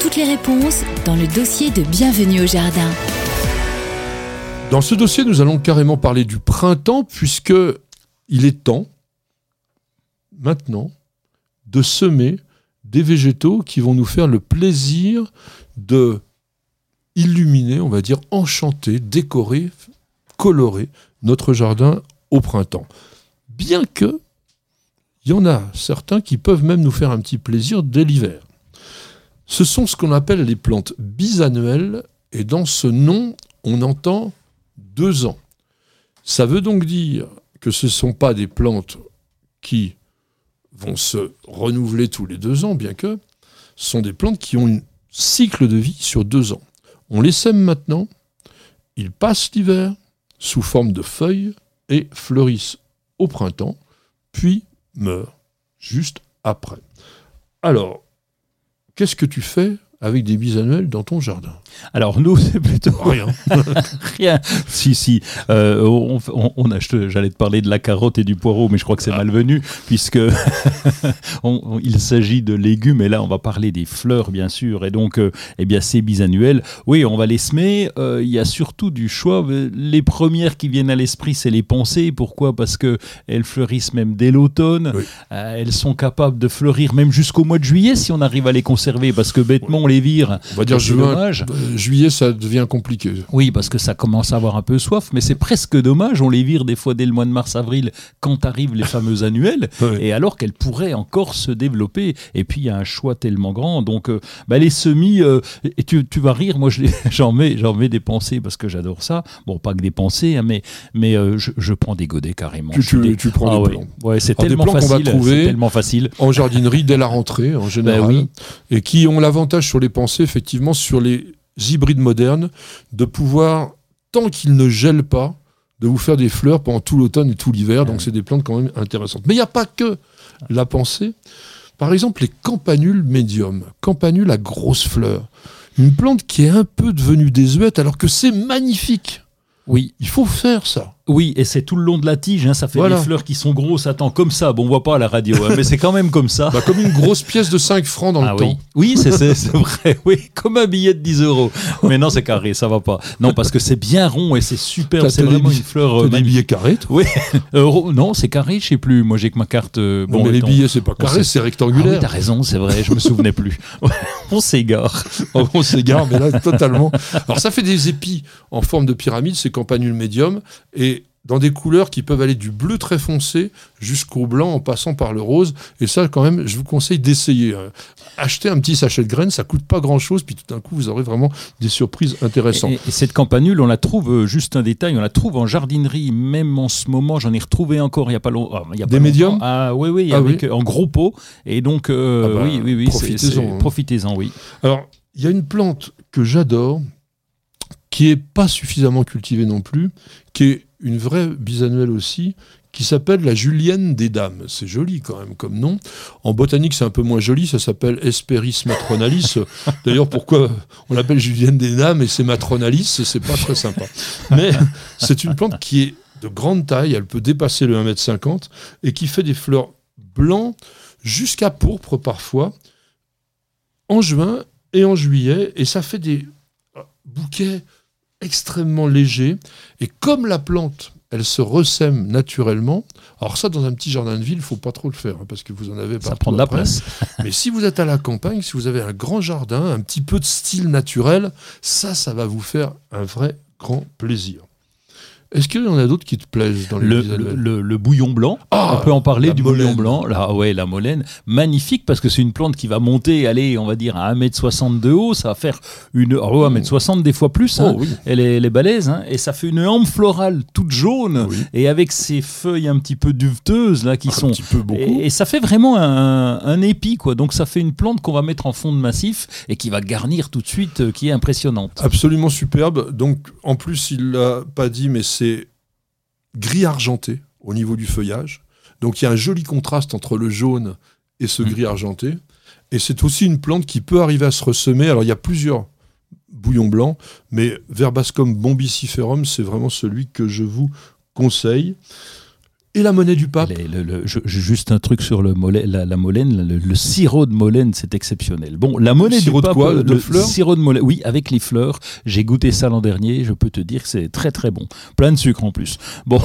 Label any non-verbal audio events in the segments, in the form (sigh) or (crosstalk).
Toutes les réponses dans le dossier de Bienvenue au jardin. Dans ce dossier, nous allons carrément parler du printemps, puisque il est temps, maintenant, de semer des végétaux qui vont nous faire le plaisir de illuminer, on va dire, enchanter, décorer, colorer notre jardin au printemps. Bien que il y en a certains qui peuvent même nous faire un petit plaisir dès l'hiver. Ce sont ce qu'on appelle les plantes bisannuelles, et dans ce nom, on entend deux ans. Ça veut donc dire que ce ne sont pas des plantes qui vont se renouveler tous les deux ans, bien que ce sont des plantes qui ont un cycle de vie sur deux ans. On les sème maintenant, ils passent l'hiver sous forme de feuilles et fleurissent au printemps, puis meurent juste après. Alors, qu'est-ce que tu fais avec des bisannuels dans ton jardin Alors nous, (laughs) c'est plutôt rien. (laughs) rien. Si si, euh, on, on, on j'allais te parler de la carotte et du poireau, mais je crois que c'est ah. malvenu puisque (laughs) on, il s'agit de légumes et là on va parler des fleurs bien sûr et donc euh, eh bien ces bisannuels, oui on va les semer. Euh, il y a surtout du choix. Les premières qui viennent à l'esprit, c'est les pensées. Pourquoi? Parce que elles fleurissent même dès l'automne. elles sont capables de fleurir même jusqu'au mois de juillet si on arrive à les conserver, parce que bêtement les vire. On va dire juin, euh, juillet, ça devient compliqué. Oui, parce que ça commence à avoir un peu soif, mais c'est presque dommage. On les vire des fois dès le mois de mars-avril quand arrivent les fameux annuels, (laughs) et alors qu'elles pourraient encore se développer. Et puis il y a un choix tellement grand. Donc euh, bah, les semis, euh, et tu, tu, vas rire, moi (laughs) j'en mets, j'en mets des pensées parce que j'adore ça. Bon, pas que des pensées, hein, mais, mais je, je, prends des godets carrément. Tu, tu, tu prends ah, des. Ouais, c'est tellement, facile, tellement facile. En jardinerie dès la rentrée en (laughs) ben général, et qui ont l'avantage sur les pensées, effectivement, sur les hybrides modernes, de pouvoir, tant qu'ils ne gèlent pas, de vous faire des fleurs pendant tout l'automne et tout l'hiver. Donc, c'est des plantes quand même intéressantes. Mais il n'y a pas que la pensée. Par exemple, les campanules médium, campanules à grosses fleurs. Une plante qui est un peu devenue désuète alors que c'est magnifique. Oui. Il faut faire ça. Oui, et c'est tout le long de la tige, hein, ça fait des fleurs qui sont grosses, attends, comme ça. Bon, on voit pas à la radio, hein, mais c'est quand même comme ça. (laughs) Bah, comme une grosse pièce de 5 francs dans le ah temps. Oui, c'est vrai, oui, comme un billet de 10 euros. Mais non, c'est carré, ça va pas. Non, parce que c'est bien rond et c'est super, c'est vraiment une fleur. Euh, des billets carrés, toi Oui, non, c'est carré, je sais plus. Moi, j'ai que ma carte. Euh, bon, mais les billets, c'est pas carré, c'est rectangulaire. Ah, oui, t'as raison, c'est vrai, je me souvenais plus. (laughs) on s'égare. (laughs) on s'égare, mais là, totalement. Alors, ça fait des épis en forme de pyramide, c'est campanule médium. Et dans des couleurs qui peuvent aller du bleu très foncé jusqu'au blanc en passant par le rose. Et ça, quand même, je vous conseille d'essayer. Hein. Acheter un petit sachet de graines, ça coûte pas grand-chose, puis tout d'un coup, vous aurez vraiment des surprises intéressantes. Et, cette campanule, on la trouve, euh, juste un détail, on la trouve en jardinerie, même en ce moment, j'en ai retrouvé encore il n'y a pas longtemps. des médiums? Ah oui, oui, ah, oui. en gros pot. Et donc, euh, ah bah, oui, oui, oui. Profitez-en. Hein. Profitez-en, oui. Alors, il y a une plante que j'adore, qui est pas suffisamment cultivée non plus, qui est une vraie bisannuelle aussi, qui s'appelle la julienne des dames. C'est joli quand même comme nom. En botanique, c'est un peu moins joli, ça s'appelle Hesperis matronalis. (laughs) D'ailleurs, pourquoi on l'appelle julienne des dames et c'est matronalis, c'est pas très sympa. Mais c'est une plante qui est de grande taille, elle peut dépasser le 1m50 et qui fait des fleurs blancs jusqu'à pourpre parfois en juin et en juillet et ça fait des bouquets extrêmement léger. Et comme la plante, elle se ressème naturellement, alors ça, dans un petit jardin de ville, il faut pas trop le faire, hein, parce que vous en avez pas. Ça prend de la place. (laughs) Mais si vous êtes à la campagne, si vous avez un grand jardin, un petit peu de style naturel, ça, ça va vous faire un vrai grand plaisir. Est-ce qu'il y en a d'autres qui te plaisent dans les Le, le, le- le bouillon blanc, Ah, on peut en parler du molène. bouillon blanc. Là, ouais, la molène, magnifique parce que c'est une plante qui va monter, allez, on va dire à 1m60 de haut, ça va faire une oh, 1m60 des fois plus. hein. Oh, oui. Elle est, elle est balèze, hein, et ça fait une hampe florale toute jaune Oui. et avec ses feuilles un petit peu duveteuses là qui Un sont petit peu beaucoup. et, et ça fait vraiment un, un épi quoi. Donc ça fait une plante qu'on va mettre en fond de massif et qui va garnir tout de suite, euh, qui est impressionnante. Absolument superbe. Donc, en plus, il l'a pas dit, mais c'est gris argenté au niveau du feuillage. Donc, il y a un joli contraste entre le jaune et ce Mm. gris argenté. Et c'est aussi une plante qui peut arriver à se ressemer. Alors, il y a plusieurs bouillons blancs, mais Verbascum bombiciferum, c'est vraiment celui que je vous conseille. Et la monnaie du pape. Les- le- le- je- juste un truc sur le mollet, la, la molène, le, le sirop de molène, c'est exceptionnel. Bon, la monnaie du Sirop de pape, quoi euh, De le fleurs Sirop de molène, oui, avec les fleurs. J'ai goûté ça l'an dernier. Je peux te dire que c'est très très bon, plein de sucre en plus. Bon,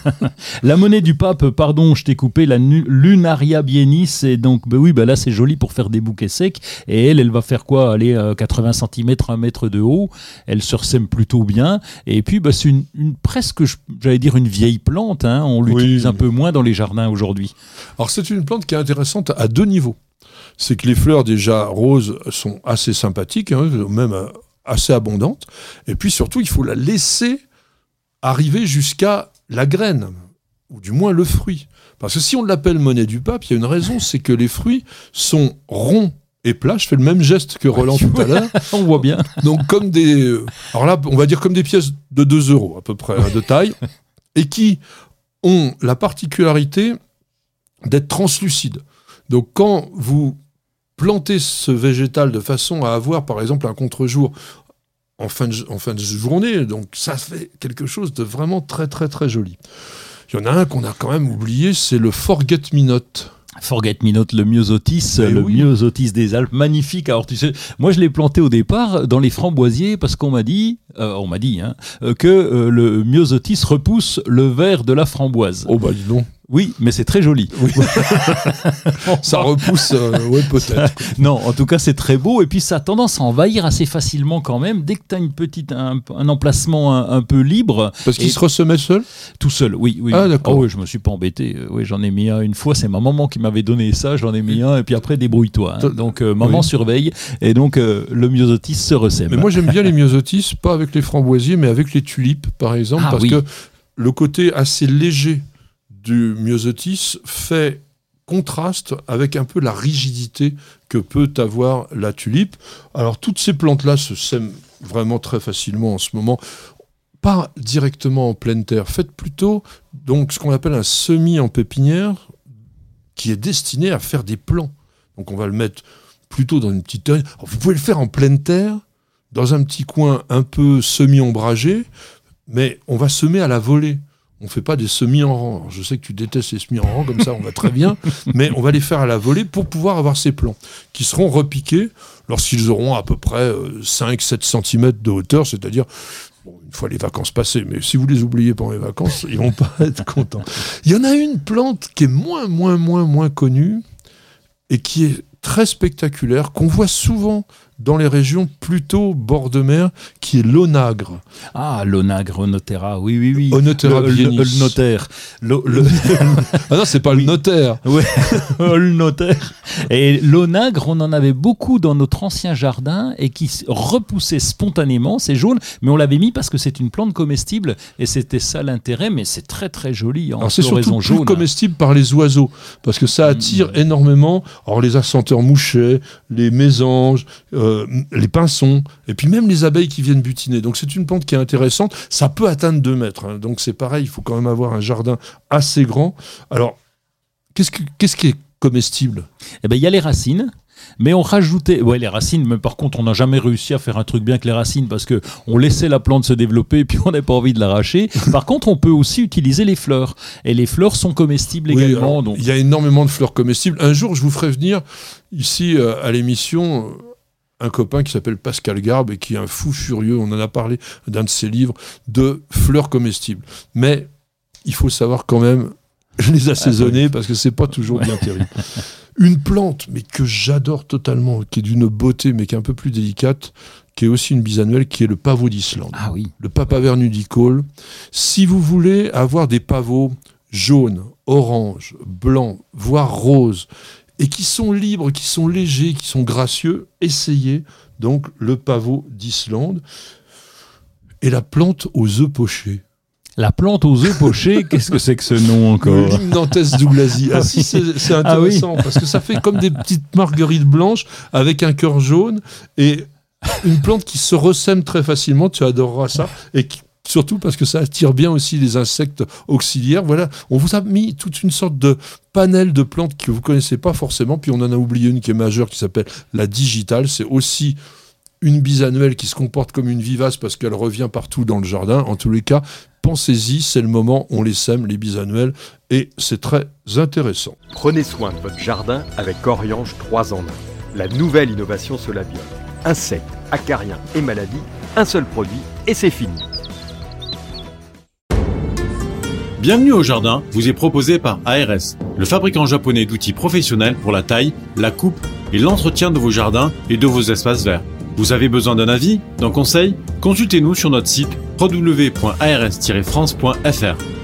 (laughs) la monnaie du pape, pardon, je t'ai coupé. La nu- Lunaria bienis, c'est donc, bah oui, bah là c'est joli pour faire des bouquets secs. Et elle, elle va faire quoi? Aller euh, 80 cm, 1 mètre de haut. Elle se ressème plutôt bien. Et puis, bah, c'est une, une- presque, j'allais dire une vieille plante. hein. On Oui. un peu moins dans les jardins aujourd'hui. Alors c'est une plante qui est intéressante à deux niveaux. C'est que les fleurs déjà roses sont assez sympathiques, hein, même euh, assez abondantes. Et puis surtout, il faut la laisser arriver jusqu'à la graine, ou du moins le fruit. Parce que si on l'appelle monnaie du pape, il y a une raison, (laughs) c'est que les fruits sont ronds et plats. Je fais le même geste que Roland (laughs) tout à l'heure. On voit bien. Donc comme des... euh, Alors là, on va dire comme des pièces de 2 euros à peu près hein, de taille, (laughs) et qui ont la particularité d'être translucides. Donc quand vous plantez ce végétal de façon à avoir par exemple un contre-jour en fin, de, journée, donc ça fait quelque chose de vraiment très très très joli. Il y en a un qu'on a quand même oublié, c'est le Forget Me Not. Forget Me Not, le myosotis, Mais le oui. myosotis des Alpes, magnifique. Alors tu sais, moi je l'ai planté au départ dans les framboisiers parce qu'on m'a dit, euh, on m'a dit, hein, euh, que euh, le myosotis repousse le vert de la framboise. Oh bah dis donc, Oui, mais c'est très joli. Oui. (laughs) ça repousse, euh, ouais peut-être. Non, en tout cas c'est très beau et puis ça a tendance à envahir assez facilement quand même. Dès que tu as une petite, un, un emplacement un, un peu libre, Parce qu'il se ressemait seul? Tout seul, oui, oui. Ah, d'accord. Oh, oui, je me suis pas embêté. Euh, Oui, j'en ai mis un une fois. C'est ma maman qui m'avait donné ça. J'en ai mis un et puis après débrouille-toi. hein. Donc euh, maman Oui. surveille et donc euh, le myosotis se ressème. Mais moi j'aime bien les myosotis, pas avec les framboisiers, mais avec les tulipes par exemple, Ah, parce oui. que le côté assez léger du myosotis fait contraste avec un peu la rigidité que peut avoir la tulipe. Alors toutes ces plantes-là se sèment vraiment très facilement en ce moment. Pas directement en pleine terre, faites plutôt donc ce qu'on appelle un semis en pépinière qui est destiné à faire des plants. Donc on va le mettre plutôt dans une petite terre. Vous pouvez le faire en pleine terre, dans un petit coin un peu semi-ombragé, mais on va semer à la volée. On ne fait pas des semis en rang. Alors, je sais que tu détestes les semis en rang, comme ça on va très bien, (laughs) mais on va les faire à la volée pour pouvoir avoir ces plants qui seront repiqués lorsqu'ils auront à peu près 5-7 cm de hauteur, c'est-à-dire une fois les vacances passées. Mais si vous les oubliez pendant les vacances, ils vont pas être contents. Il y en a une plante qui est moins, moins, moins, moins connue et qui est très spectaculaire, qu'on voit souvent dans les régions plutôt bord de mer, qui est l'onagre. Ah, l'onagre onotera, oui, oui, oui. Onotera le, le- le notaire. Le, (laughs) Ah non, c'est pas le notaire. (laughs) ouais, le notaire. Et l'onagre, on en avait beaucoup dans notre ancien jardin et qui repoussait spontanément. C'est jaune, mais on l'avait mis parce que c'est une plante comestible et c'était ça l'intérêt. Mais c'est très très joli en Alors c'est surtout plus jaune. comestible par les oiseaux, parce que ça attire énormément alors les assenteurs mouchets, les mésanges, euh, les pinsons, et puis même les abeilles qui viennent butiner. Donc c'est une plante qui est intéressante. Ça peut atteindre 2 mètres, hein. donc c'est pareil, il faut quand même avoir un jardin assez grand. Alors, qu'est-ce, que- qu'est-ce qui est comestible? Eh ben, il y a les racines. Mais on rajoutait, ouais, les racines, mais par contre, on n'a jamais réussi à faire un truc bien avec les racines parce que on laissait la plante se développer et puis (laughs) on n'a pas envie de l'arracher. Par contre, on peut aussi utiliser les fleurs. Et les fleurs sont comestibles Oui, également. donc, Il y a énormément de fleurs comestibles. Un jour, je vous ferai venir ici euh, à l'émission euh, un copain qui s'appelle Pascal Garbe et qui est un fou furieux. On en a parlé d'un de ses livres de fleurs comestibles. Mais il faut savoir quand même (laughs) les assaisonner parce que c'est pas toujours bien terrible. Une plante, mais que j'adore totalement, qui est d'une beauté, mais qui est un peu plus délicate, qui est aussi une bisannuelle, qui est le pavot d'Islande. Ah oui. Le papaver nudicole. Si vous voulez avoir des pavots jaunes, orange, blancs, voire roses, et qui sont libres, qui sont légers, qui sont gracieux, essayez donc le pavot d'Islande et la plante aux œufs pochés. La plante aux œufs pochés, (laughs) qu'est-ce que c'est que ce nom encore L'Imnanthes douglasii. Ah si, c'est Ah oui. intéressant, parce que ça fait comme des petites marguerites blanches avec un cœur jaune et une plante qui se ressème très facilement, tu adoreras ça, et qui- surtout parce que ça attire bien aussi les insectes auxiliaires. Voilà, on vous a mis toute une sorte de panel de plantes que vous connaissez pas forcément, puis on en a oublié une qui est majeure qui s'appelle la digitale. C'est aussi une bisannuelle qui se comporte comme une vivace parce qu'elle revient partout dans le jardin. En tous les cas, pensez-y, c'est le moment, on les sème, les bisannuelles, et c'est très intéressant. Prenez soin de votre jardin avec Oriange 3 en 1. La nouvelle innovation Solabiol. Insectes, acariens et maladies, un seul produit et c'est fini. Bienvenue au jardin vous est proposé par ARS, le fabricant japonais d'outils professionnels pour la taille, la coupe et l'entretien de vos jardins et de vos espaces verts. Vous avez besoin d'un avis, d'un conseil? Consultez-nous sur notre site www.ars-france.fr.